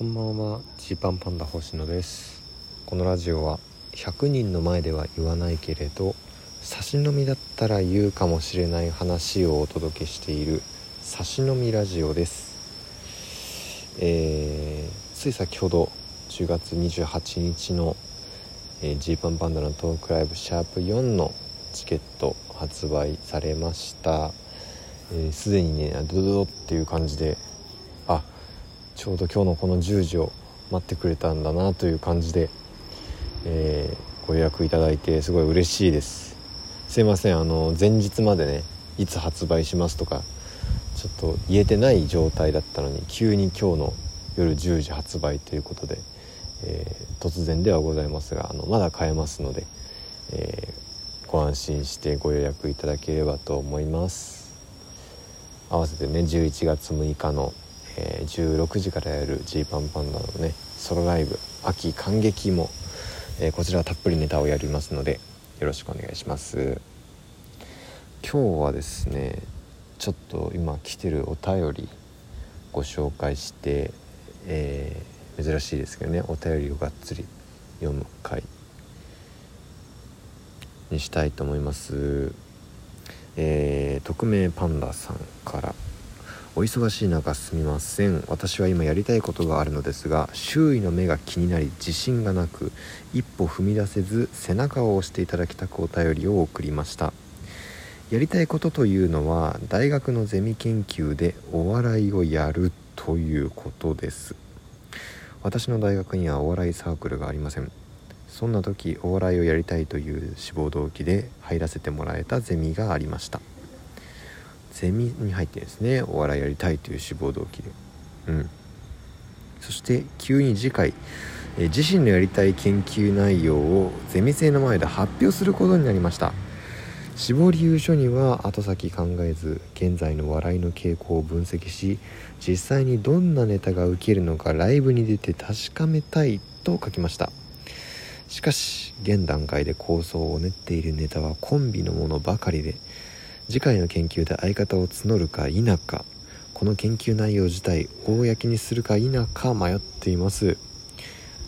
こんばんは。ジーパンパンダ星野です。このラジオは100人の前では言わないけれど差し飲みだったら言うかもしれない話をお届けしている差し飲みラジオです。えー、つい先ほど10月28日のジーパンパンダのトークライブシャープ4のチケット発売されました。すで、ー、にねドドドっていう感じでちょうど今日のこの10時を待ってくれたんだなという感じで、えー、ご予約いただいてすごい嬉しいです。すいませんあの前日までねいつ発売しますとかちょっと言えてない状態だったのに急に今日の夜10時発売ということで、えー、突然ではございますがあのまだ買えますので、えー、ご安心してご予約いただければと思います。合わせてね11月6日の、えー、16時からやるジーパンパンダのねソロライブ秋感激も、えー、こちらはたっぷりネタをやりますのでよろしくお願いします。今日はですねちょっと今来てるお便りご紹介して、えー、珍しいですけどねお便りをがっつり読む回にしたいと思います。えー、匿名パンダさんからお忙しい中すみません。私は今やりたいことがあるのですが周囲の目が気になり自信がなく一歩踏み出せず背中を押していただきたくお便りを送りました。やりたいことというのは大学のゼミ研究でお笑いをやるということです。私の大学にはお笑いサークルがありません。そんな時お笑いをやりたいという志望動機で入らせてもらえたゼミがありました。ゼミに入ってですねお笑いやりたいという志望動機で。うん。そして急に次回え自身のやりたい研究内容をゼミ生の前で発表することになりました。志望理由書には後先考えず現在の笑いの傾向を分析し実際にどんなネタが受けるのかライブに出て確かめたいと書きました。しかし現段階で構想を練っているネタはコンビのものばかりで次回の研究で相方を募るか否かこの研究内容自体公にするか否か迷っています。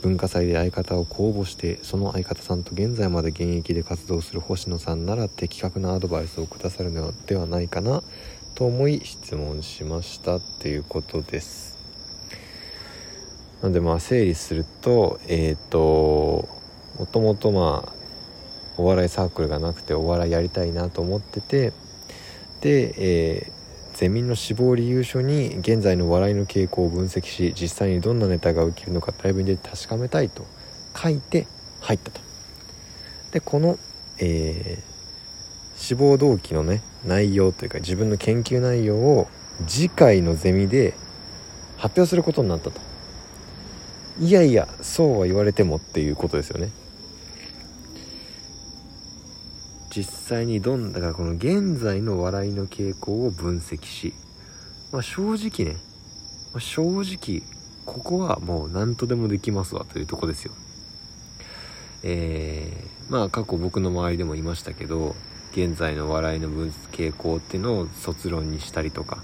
文化祭で相方を公募してその相方さんと現在まで現役で活動する星野さんなら的確なアドバイスをくださるのではないかなと思い質問しました。っていうことです。なのでまあ整理するとえっ、ー、ともともとまあお笑いサークルがなくてお笑いやりたいなと思ってて、えー、ゼミの志望理由書に現在の笑いの傾向を分析し実際にどんなネタが受けるのかライブに出て確かめたいと書いて入ったと。でこの、えー、志望動機のね内容というか自分の研究内容を次回のゼミで発表することになったと。いやいやそうは言われてもっていうことですよね。実際にどんだからこの現在の笑いの傾向を分析し、まあ、正直ね、まあ、正直ここはもう何とでもできますわというとこですよ。えー、まあ過去僕の周りでもいましたけど現在の笑いの分傾向っていうのを卒論にしたりとか。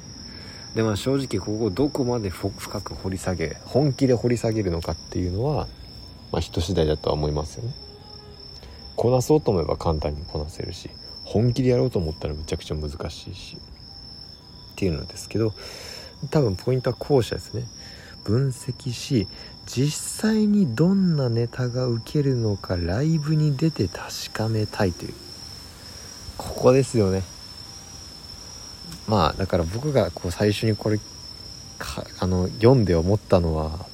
でまあ正直ここをどこまで深く掘り下げ本気で掘り下げるのかっていうのは、まあ、人次第だとは思いますよね。こなそうと思えば簡単にこなせるし本気でやろうと思ったらめちゃくちゃ難しいし。っていうのですけど多分ポイントは後者ですね。分析し実際にどんなネタが受けるのかライブに出て確かめたいという。ここですよね。まあだから僕がこう最初にこれあの読んで思ったのは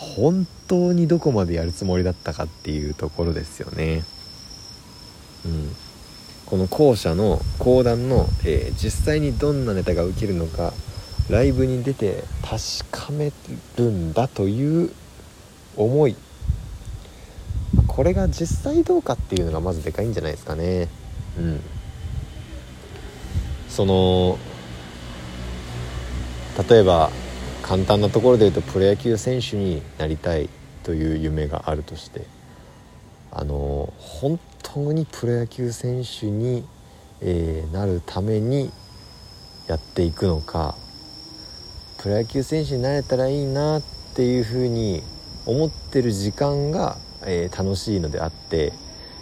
本当にどこまでやるつもりだったかっていうところですよね。うん、この後者の講談の、えー、実際にどんなネタが受けるのかライブに出て確かめるんだという思い。これが実際どうかっていうのがまずでかいんじゃないですかね。うん。その例えば簡単なところで言うとプロ野球選手になりたいという夢があるとしてあの本当にプロ野球選手に、えー、なるためにやっていくのかプロ野球選手になれたらいいなっていうふうに思ってる時間が、えー、楽しいのであって、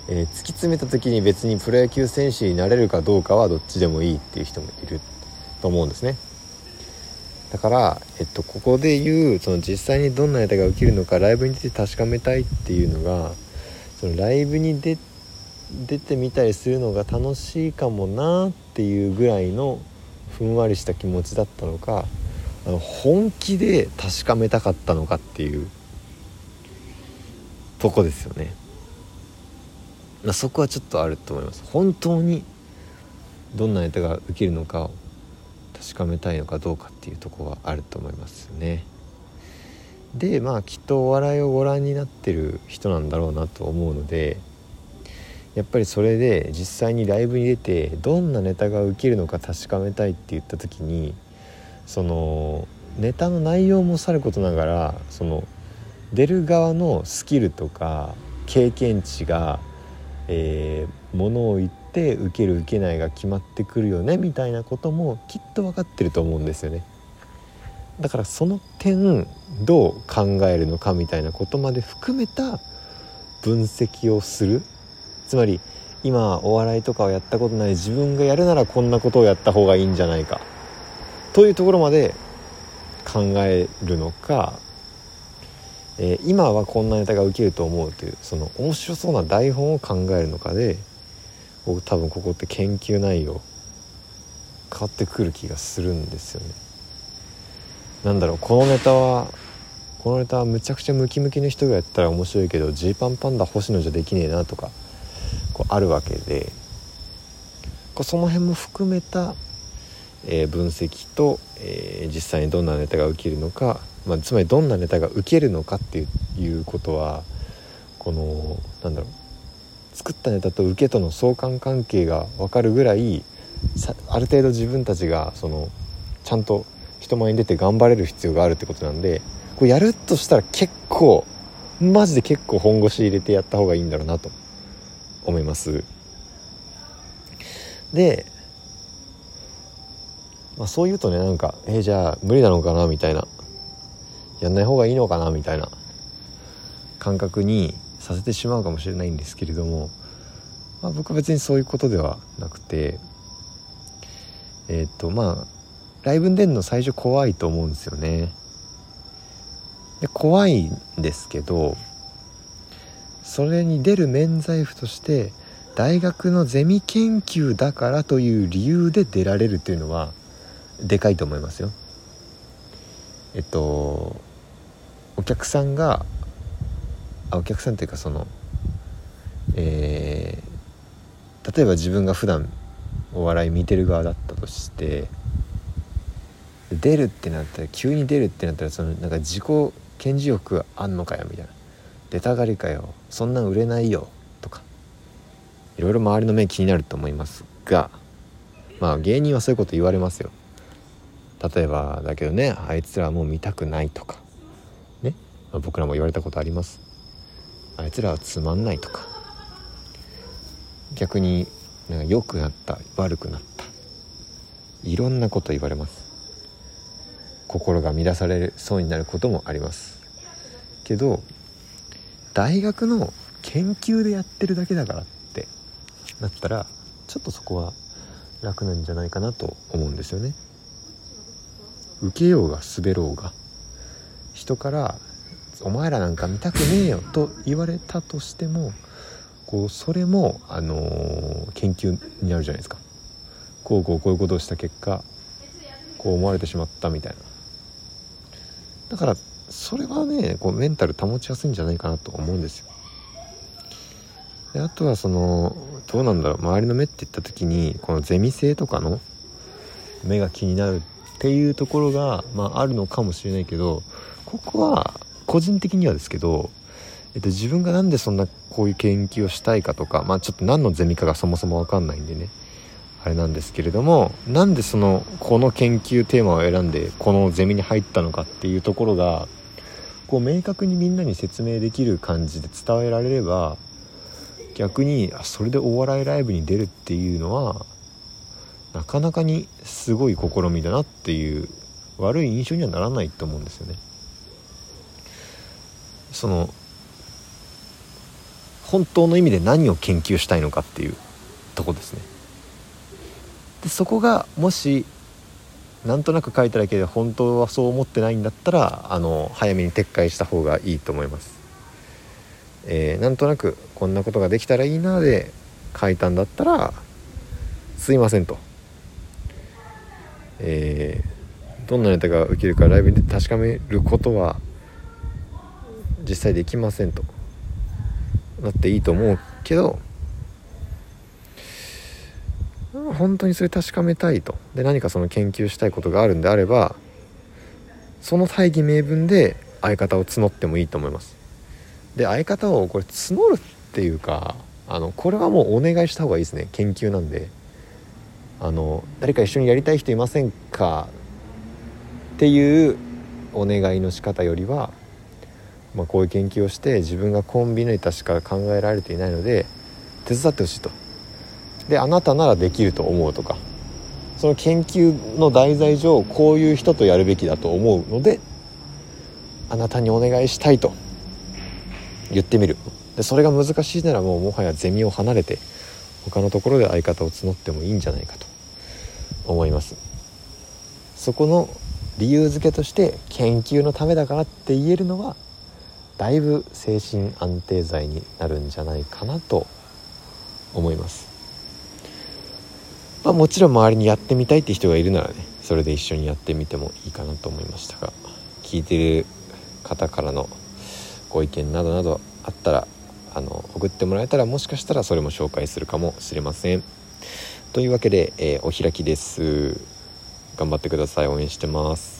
えー、突き詰めた時に別にプロ野球選手になれるかどうかはどっちでもいいっていう人もいると思うんですね。だから、えっと、ここで言うその実際にどんなネタが起きるのかライブに出て確かめたいっていうのがそのライブに出出てみたりするのが楽しいかもなっていうぐらいのふんわりした気持ちだったのかあの本気で確かめたかったのかっていうとこですよね。そこはちょっとあると思います。本当にどんなネタが受けるのか確かめたいのかどうかっていうとこはあると思いますね。でまあきっとお笑いをご覧になってる人なんだろうなと思うのでやっぱりそれで実際にライブに出てどんなネタが受けるのか確かめたいって言った時にそのネタの内容もさることながらその出る側のスキルとか経験値が、えー、ものを言って受ける受けないが決まってくるよねみたいなこともきっと分かってると思うんですよね。だからその点どう考えるのかみたいなことまで含めた分析をする。つまり今お笑いとかをやったことない。自分がやるならこんなことをやった方がいいんじゃないか。というところまで考えるのか、えー、今はこんなネタが受けると思うというその面白そうな台本を考えるのかで僕多分ここって研究内容変わってくる気がするんですよね。なんだろうこのネタはこのネタはむちゃくちゃムキムキの人がやったら面白いけどジーパンパンダ星野じゃできねえなとかこうあるわけでこうその辺も含めた、えー、分析と、えー、実際にどんなネタが受けるのか、まあ、つまりどんなネタが受けるのかっていうことはこのなんだろう作ったネタと受けとの相関関係が分かるぐらいある程度自分たちがそのちゃんと人前に出て頑張れる必要があるってことなんでこうやるとしたら結構マジで結構本腰入れてやった方がいいんだろうなと思います。で、まあ、そう言うとねなんかえー、じゃあ無理なのかなみたいな。やんない方がいいのかなみたいな感覚にさせてしまうかもしれないんですけれども、まあ、僕は別にそういうことではなくてえっ、とまあライブに出るの最初怖いと思うんですよねで怖いんですけどそれに出る免罪符として大学のゼミ研究だからという理由で出られるっていうのはでかいと思いますよ。えっとお客さんがあお客さんというかそのえー、例えば自分が普段お笑い見てる側だったとして出るってなったら急に出るってなったらそのなんか自己顕示欲あんのかよみたいな。出たがりかよ。そんなん売れないよ。とか。いろいろ周りの目気になると思いますがまあ芸人はそういうこと言われますよ。例えばだけどねあいつらはもう見たくないとか。ね、まあ、僕らも言われたことあります。あいつらはつまんないとか。逆になんか良くなった悪くなった。いろんなこと言われます。心が乱されそうになることもあります。けど大学の研究でやってるだけだからってなったらちょっとそこは楽なんじゃないかなと思うんですよね。受けようが滑ろうが人から「お前らなんか見たくねえよ」と言われたとしてもこうそれも、あのー、研究になるじゃないですか。こうこうこういうことをした結果こう思われてしまったみたいな。だからそれはねこうメンタル保ちやすいんじゃないかなと思うんですよであとはそのどうなんだろう周りの目って言った時にこのゼミ性とかの目が気になるっていうところが、まあ、あるのかもしれないけどここは個人的にはですけど、えっと、自分が何でそんなこういう研究をしたいかとかまあちょっと何のゼミかがそもそも分かんないんでねあれなんですけれどもなんでそのこの研究テーマを選んでこのゼミに入ったのかっていうところがこう明確にみんなに説明できる感じで伝えられれば逆にあそれでお笑いライブに出るっていうのはなかなかにすごい試みだなっていう悪い印象にはならないと思うんですよね。その本当の意味で何を研究したいのかっていうとこですね。でそこがもしなんとなく書いただけで本当はそう思ってないんだったらあの早めに撤回した方がいいと思います、えー、なんとなくこんなことができたらいいなで書いたんだったらすいませんと。えー、どんなネタが受けるかライブで確かめることは実際できませんと。なっていいと思うけど本当にそれ確かめたいと。で何かその研究したいことがあるんであればその大義名分で相方を募ってもいいと思います。で相方をこれ募るっていうかあのこれはもうお願いした方がいいですね。研究なんで。あの誰か一緒にやりたい人いませんか？っていうお願いの仕方よりは、まあ、こういう研究をして自分がコンビネータしか考えられていないので手伝ってほしいと。であなたならできると思うとかその研究の題材上こういう人とやるべきだと思うのであなたにお願いしたいと言ってみる。でそれが難しいならもうもはやゼミを離れて他のところで相方を募ってもいいんじゃないかと思います。そこの理由付けとして研究のためだからって言えるのはだいぶ精神安定剤になるんじゃないかなと思います。まあもちろん周りにやってみたいって人がいるならねそれで一緒にやってみてもいいかなと思いましたが聞いてる方からのご意見などなどあったらあの送ってもらえたらもしかしたらそれも紹介するかもしれません。というわけで、えー、お開きです。頑張ってください。応援してます。